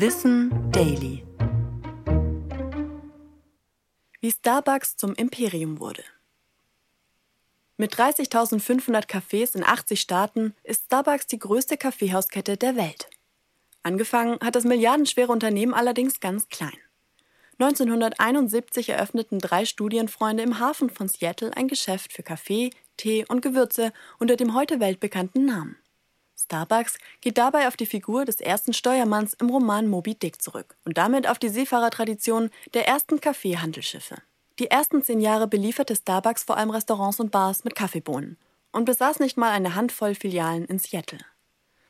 Wissen Daily. Wie Starbucks zum Imperium wurde. Mit 30.500 Cafés in 80 Staaten ist Starbucks die größte Kaffeehauskette der Welt. Angefangen hat das milliardenschwere Unternehmen allerdings ganz klein. 1971 eröffneten drei Studienfreunde im Hafen von Seattle ein Geschäft für Kaffee, Tee und Gewürze unter dem heute weltbekannten Namen. Starbucks geht dabei auf die Figur des ersten Steuermanns im Roman Moby Dick zurück und damit auf die Seefahrertradition der ersten Kaffeehandelsschiffe. Die ersten zehn Jahre belieferte Starbucks vor allem Restaurants und Bars mit Kaffeebohnen und besaß nicht mal eine Handvoll Filialen in Seattle.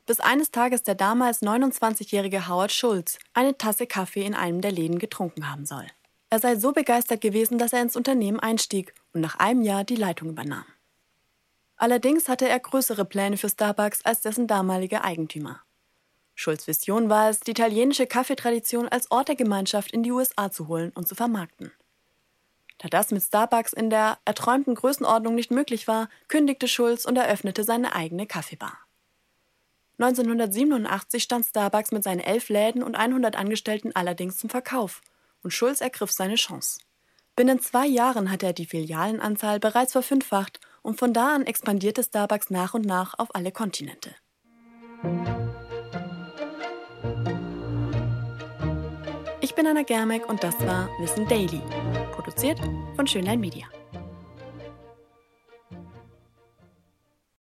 Bis eines Tages der damals 29-jährige Howard Schulz eine Tasse Kaffee in einem der Läden getrunken haben soll. Er sei so begeistert gewesen, dass er ins Unternehmen einstieg und nach einem Jahr die Leitung übernahm. Allerdings hatte er größere Pläne für Starbucks als dessen damaliger Eigentümer. Schulz Vision war es, die italienische Kaffeetradition als Ort der Gemeinschaft in die USA zu holen und zu vermarkten. Da das mit Starbucks in der erträumten Größenordnung nicht möglich war, kündigte Schulz und eröffnete seine eigene Kaffeebar. 1987 stand Starbucks mit seinen elf Läden und 100 Angestellten allerdings zum Verkauf und Schulz ergriff seine Chance. Binnen zwei Jahren hatte er die Filialenanzahl bereits verfünffacht und von da an expandierte Starbucks nach und nach auf alle Kontinente. Ich bin Anna Germeck und das war Wissen Daily, produziert von Schönlein Media.